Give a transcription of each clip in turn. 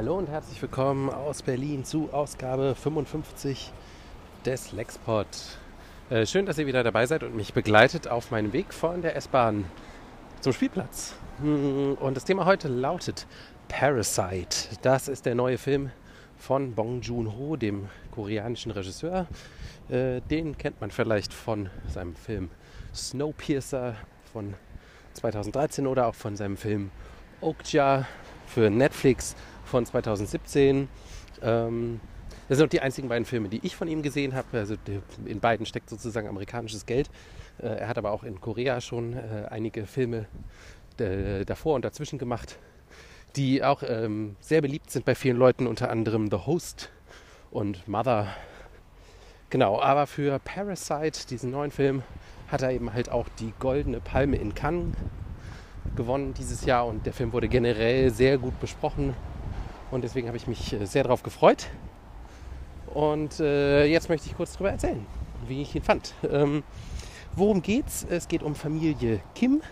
Hallo und herzlich willkommen aus Berlin zu Ausgabe 55 des Lexpod. Äh, schön, dass ihr wieder dabei seid und mich begleitet auf meinem Weg von der S-Bahn zum Spielplatz. Hm, und das Thema heute lautet Parasite. Das ist der neue Film von Bong Joon-ho, dem koreanischen Regisseur. Äh, den kennt man vielleicht von seinem Film Snowpiercer von 2013 oder auch von seinem Film Okja für Netflix von 2017. Ähm, das sind auch die einzigen beiden Filme, die ich von ihm gesehen habe. Also in beiden steckt sozusagen amerikanisches Geld. Äh, er hat aber auch in Korea schon äh, einige Filme äh, davor und dazwischen gemacht, die auch ähm, sehr beliebt sind bei vielen Leuten, unter anderem The Host und Mother. Genau, aber für Parasite, diesen neuen Film, hat er eben halt auch die Goldene Palme in Cannes gewonnen dieses Jahr und der Film wurde generell sehr gut besprochen und deswegen habe ich mich sehr darauf gefreut. Und äh, jetzt möchte ich kurz darüber erzählen, wie ich ihn fand. Ähm, worum geht's? Es geht um Familie Kim.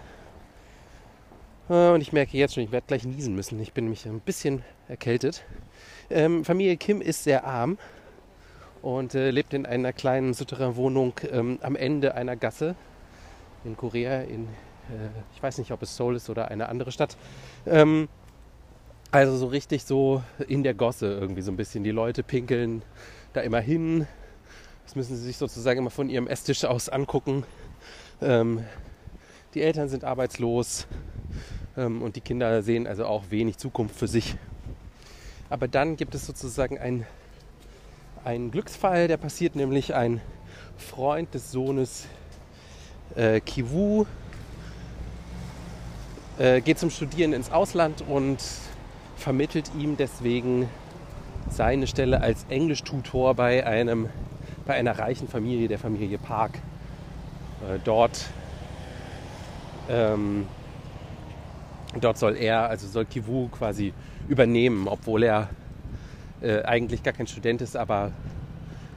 Äh, und ich merke jetzt schon, ich werde gleich niesen müssen. Ich bin nämlich ein bisschen erkältet. Ähm, Familie Kim ist sehr arm und äh, lebt in einer kleinen Souterrain-Wohnung ähm, am Ende einer Gasse in Korea. In, äh, ich weiß nicht, ob es Seoul ist oder eine andere Stadt. Ähm, also so richtig so in der Gosse irgendwie so ein bisschen. Die Leute pinkeln da immer hin. Das müssen sie sich sozusagen immer von ihrem Esstisch aus angucken. Ähm, die Eltern sind arbeitslos ähm, und die Kinder sehen also auch wenig Zukunft für sich. Aber dann gibt es sozusagen einen, Glücksfall, der passiert nämlich ein Freund des Sohnes äh, Kiwu äh, geht zum Studieren ins Ausland und vermittelt ihm deswegen seine Stelle als Englischtutor bei, einem, bei einer reichen Familie, der Familie Park. Äh, dort, ähm, dort soll er, also soll Kivu quasi übernehmen, obwohl er äh, eigentlich gar kein Student ist, aber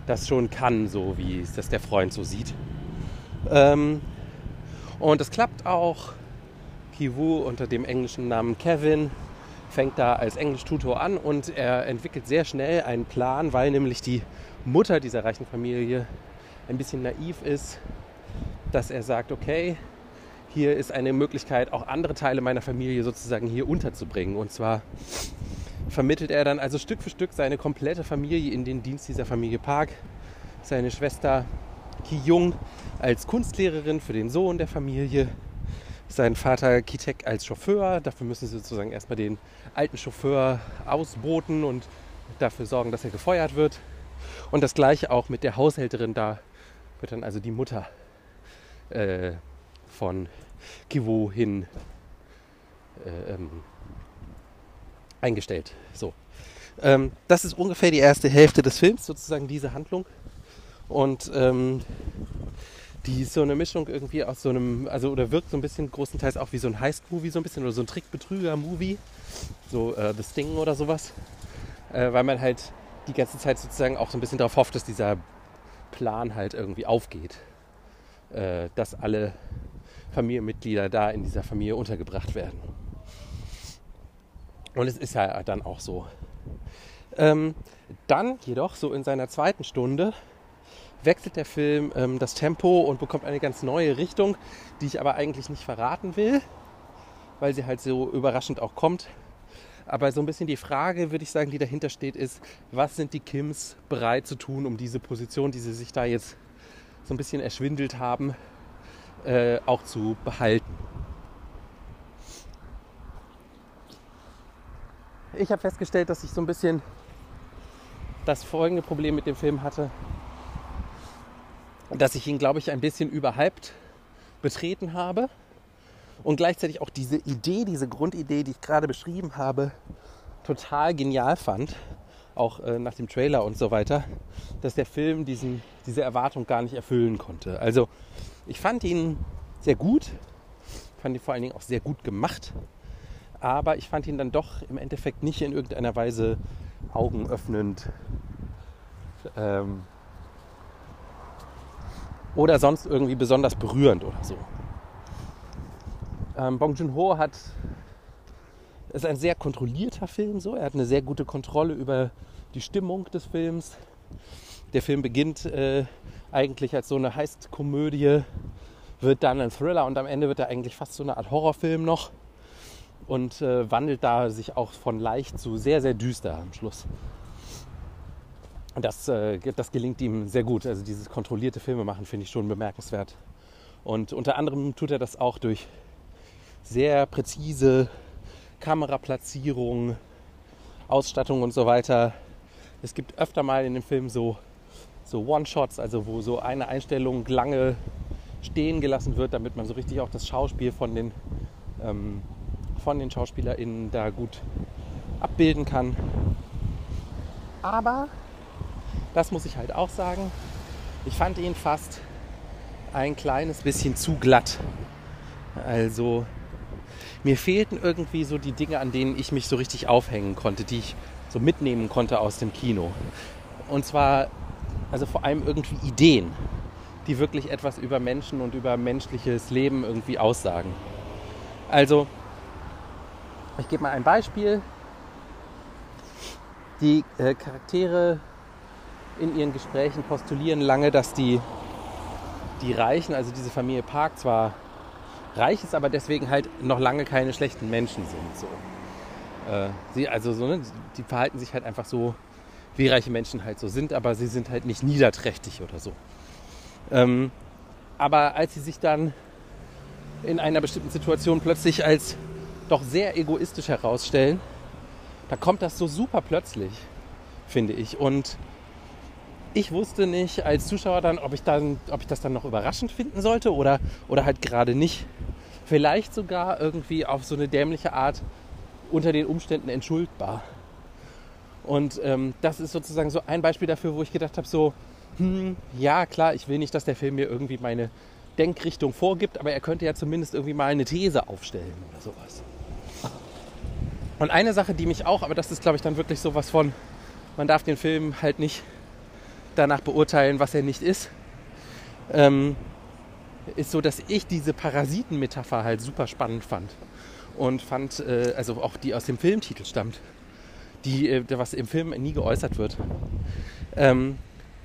das schon kann, so wie es das der Freund so sieht. Ähm, und es klappt auch. Kivu unter dem englischen Namen Kevin fängt da als Englisch-Tutor an und er entwickelt sehr schnell einen Plan, weil nämlich die Mutter dieser reichen Familie ein bisschen naiv ist, dass er sagt, okay, hier ist eine Möglichkeit, auch andere Teile meiner Familie sozusagen hier unterzubringen. Und zwar vermittelt er dann also Stück für Stück seine komplette Familie in den Dienst dieser Familie Park. Seine Schwester Ki Jung als Kunstlehrerin für den Sohn der Familie, sein Vater Kitek als Chauffeur. Dafür müssen sie sozusagen erstmal den alten Chauffeur ausboten und dafür sorgen, dass er gefeuert wird. Und das gleiche auch mit der Haushälterin. Da wird dann also die Mutter äh, von Kiwo hin äh, ähm, eingestellt. So. Ähm, das ist ungefähr die erste Hälfte des Films, sozusagen diese Handlung. Und ähm, die ist so eine Mischung irgendwie aus so einem, also oder wirkt so ein bisschen großenteils auch wie so ein Heist-Movie, so ein bisschen oder so ein Trickbetrüger-Movie, so äh, The Sting oder sowas, äh, weil man halt die ganze Zeit sozusagen auch so ein bisschen darauf hofft, dass dieser Plan halt irgendwie aufgeht, äh, dass alle Familienmitglieder da in dieser Familie untergebracht werden. Und es ist ja dann auch so. Ähm, dann jedoch so in seiner zweiten Stunde wechselt der Film ähm, das Tempo und bekommt eine ganz neue Richtung, die ich aber eigentlich nicht verraten will, weil sie halt so überraschend auch kommt. Aber so ein bisschen die Frage, würde ich sagen, die dahinter steht, ist, was sind die Kims bereit zu tun, um diese Position, die sie sich da jetzt so ein bisschen erschwindelt haben, äh, auch zu behalten. Ich habe festgestellt, dass ich so ein bisschen das folgende Problem mit dem Film hatte dass ich ihn, glaube ich, ein bisschen überhyped betreten habe und gleichzeitig auch diese Idee, diese Grundidee, die ich gerade beschrieben habe, total genial fand, auch äh, nach dem Trailer und so weiter, dass der Film diesen, diese Erwartung gar nicht erfüllen konnte. Also ich fand ihn sehr gut, fand ihn vor allen Dingen auch sehr gut gemacht, aber ich fand ihn dann doch im Endeffekt nicht in irgendeiner Weise augenöffnend. Ähm, oder sonst irgendwie besonders berührend oder so. Ähm, Bong Joon-ho hat ist ein sehr kontrollierter Film, so. Er hat eine sehr gute Kontrolle über die Stimmung des Films. Der Film beginnt äh, eigentlich als so eine Heistkomödie, wird dann ein Thriller und am Ende wird er eigentlich fast so eine Art Horrorfilm noch und äh, wandelt da sich auch von leicht zu sehr, sehr düster am Schluss. Das, äh, das gelingt ihm sehr gut. Also dieses kontrollierte Filme machen finde ich schon bemerkenswert. Und unter anderem tut er das auch durch sehr präzise Kameraplatzierung, Ausstattung und so weiter. Es gibt öfter mal in dem Film so, so One-Shots, also wo so eine Einstellung lange stehen gelassen wird, damit man so richtig auch das Schauspiel von den, ähm, von den SchauspielerInnen da gut abbilden kann. Aber, das muss ich halt auch sagen, ich fand ihn fast ein kleines bisschen zu glatt. Also mir fehlten irgendwie so die Dinge, an denen ich mich so richtig aufhängen konnte, die ich so mitnehmen konnte aus dem Kino. Und zwar, also vor allem irgendwie Ideen, die wirklich etwas über Menschen und über menschliches Leben irgendwie aussagen. Also, ich gebe mal ein Beispiel. Die äh, Charaktere in ihren Gesprächen postulieren lange, dass die, die Reichen, also diese Familie Park, zwar reich ist, aber deswegen halt noch lange keine schlechten Menschen sind. So. Äh, sie, also so, ne, die verhalten sich halt einfach so, wie reiche Menschen halt so sind, aber sie sind halt nicht niederträchtig oder so. Ähm, aber als sie sich dann in einer bestimmten Situation plötzlich als doch sehr egoistisch herausstellen, da kommt das so super plötzlich, finde ich. Und ich wusste nicht als Zuschauer dann, ob ich, dann, ob ich das dann noch überraschend finden sollte oder, oder halt gerade nicht. Vielleicht sogar irgendwie auf so eine dämliche Art unter den Umständen entschuldbar. Und ähm, das ist sozusagen so ein Beispiel dafür, wo ich gedacht habe, so, hm, ja klar, ich will nicht, dass der Film mir irgendwie meine Denkrichtung vorgibt, aber er könnte ja zumindest irgendwie mal eine These aufstellen oder sowas. Und eine Sache, die mich auch, aber das ist glaube ich dann wirklich sowas von, man darf den Film halt nicht danach beurteilen, was er nicht ist, ähm, ist so, dass ich diese Parasiten-Metapher halt super spannend fand und fand, äh, also auch die aus dem Filmtitel stammt, die, äh, was im Film nie geäußert wird. Ähm,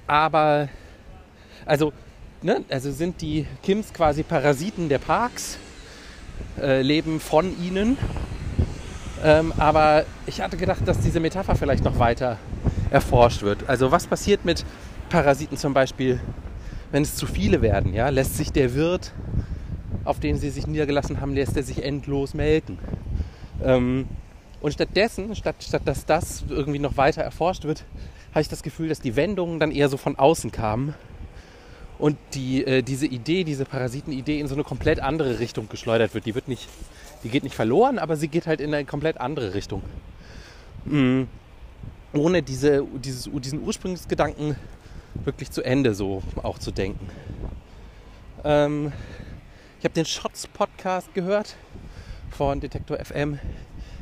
aber, also, ne, also sind die Kims quasi Parasiten der Parks, äh, leben von ihnen. Ähm, aber ich hatte gedacht, dass diese Metapher vielleicht noch weiter erforscht wird. Also was passiert mit Parasiten zum Beispiel, wenn es zu viele werden? Ja? Lässt sich der Wirt auf den sie sich niedergelassen haben, lässt er sich endlos melken. Ähm, und stattdessen, statt, statt dass das irgendwie noch weiter erforscht wird, habe ich das Gefühl, dass die Wendungen dann eher so von außen kamen und die, äh, diese Idee, diese Parasitenidee in so eine komplett andere Richtung geschleudert wird. Die wird nicht, die geht nicht verloren, aber sie geht halt in eine komplett andere Richtung. Mhm. Ohne diese, dieses, diesen Ursprungsgedanken wirklich zu Ende so auch zu denken. Ähm, ich habe den Shots Podcast gehört von Detektor FM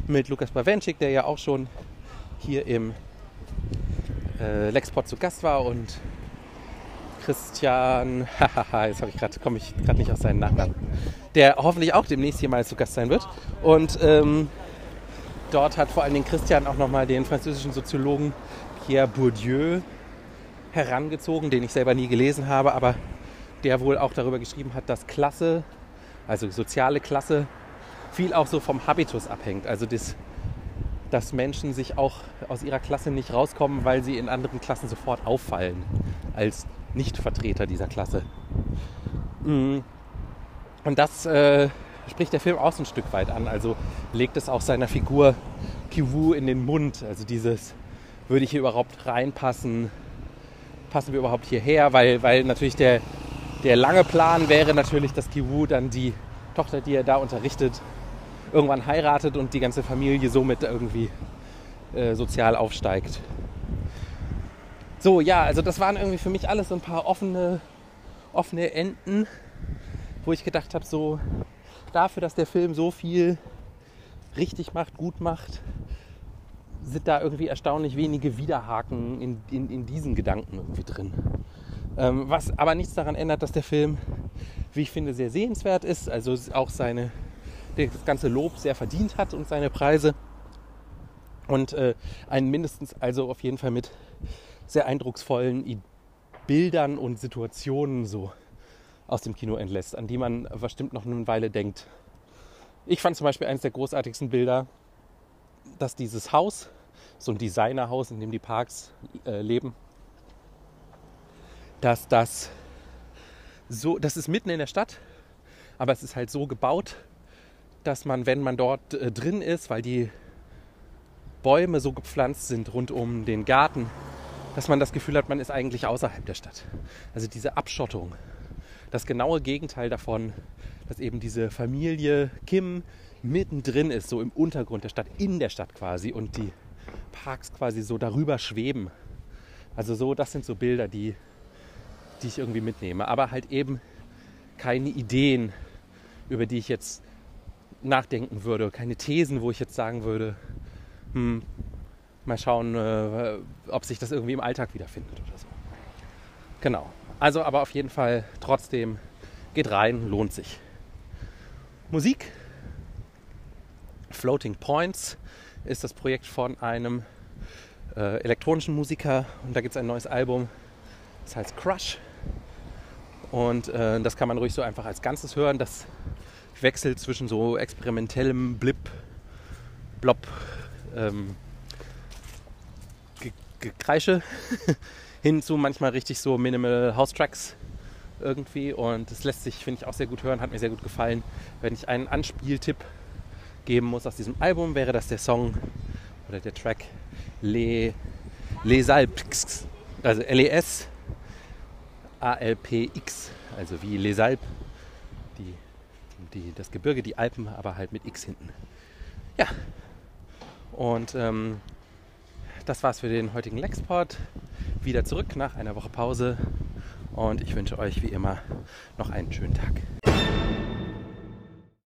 mit Lukas Bawenschik, der ja auch schon hier im äh, Lexpod zu Gast war und Christian, jetzt ich grad, komme ich gerade nicht auf seinen Nachnamen, der hoffentlich auch demnächst hier mal zu Gast sein wird. Und ähm, dort hat vor allen Dingen Christian auch nochmal den französischen Soziologen Pierre Bourdieu herangezogen, den ich selber nie gelesen habe, aber der wohl auch darüber geschrieben hat, dass Klasse, also soziale Klasse, viel auch so vom Habitus abhängt. Also das, dass Menschen sich auch aus ihrer Klasse nicht rauskommen, weil sie in anderen Klassen sofort auffallen als Nichtvertreter dieser Klasse. Mm. Und das äh, spricht der Film auch so ein Stück weit an. Also legt es auch seiner Figur Kiwu in den Mund. Also dieses, würde ich hier überhaupt reinpassen? Passen wir überhaupt hierher? Weil, weil natürlich der, der lange Plan wäre natürlich, dass Kiwu dann die Tochter, die er da unterrichtet, irgendwann heiratet und die ganze Familie somit irgendwie äh, sozial aufsteigt. So, ja, also das waren irgendwie für mich alles so ein paar offene, offene Enden, wo ich gedacht habe, so dafür, dass der Film so viel richtig macht, gut macht, sind da irgendwie erstaunlich wenige Widerhaken in, in, in diesen Gedanken irgendwie drin. Ähm, was aber nichts daran ändert, dass der Film, wie ich finde, sehr sehenswert ist. Also auch seine das ganze Lob sehr verdient hat und seine Preise. Und äh, einen mindestens also auf jeden Fall mit sehr eindrucksvollen Bildern und Situationen so aus dem Kino entlässt, an die man bestimmt noch eine Weile denkt. Ich fand zum Beispiel eines der großartigsten Bilder, dass dieses Haus, so ein Designerhaus, in dem die Parks äh, leben, dass das so, das ist mitten in der Stadt, aber es ist halt so gebaut, dass man, wenn man dort äh, drin ist, weil die Bäume so gepflanzt sind rund um den Garten, dass man das Gefühl hat, man ist eigentlich außerhalb der Stadt. Also diese Abschottung, das genaue Gegenteil davon, dass eben diese Familie Kim mittendrin ist, so im Untergrund der Stadt, in der Stadt quasi und die Parks quasi so darüber schweben. Also so, das sind so Bilder, die, die ich irgendwie mitnehme. Aber halt eben keine Ideen, über die ich jetzt nachdenken würde, keine Thesen, wo ich jetzt sagen würde, hm, mal schauen, äh, ob sich das irgendwie im Alltag wiederfindet oder so. Genau. Also aber auf jeden Fall trotzdem geht rein, lohnt sich. Musik. Floating Points ist das Projekt von einem äh, elektronischen Musiker und da gibt es ein neues Album, das heißt Crush. Und äh, das kann man ruhig so einfach als Ganzes hören. Das wechselt zwischen so experimentellem Blip, Blob, ähm, Gekreische hin zu manchmal richtig so Minimal House Tracks irgendwie. Und das lässt sich, finde ich, auch sehr gut hören, hat mir sehr gut gefallen. Wenn ich einen Anspieltipp geben muss aus diesem Album, wäre das der Song oder der Track Les, Les Alpes, also L-E-S A-L-P-X, also wie Les Alpes, die, die, das Gebirge, die Alpen, aber halt mit X hinten. Ja, und ähm, das war's für den heutigen Lexport. Wieder zurück nach einer Woche Pause und ich wünsche euch wie immer noch einen schönen Tag.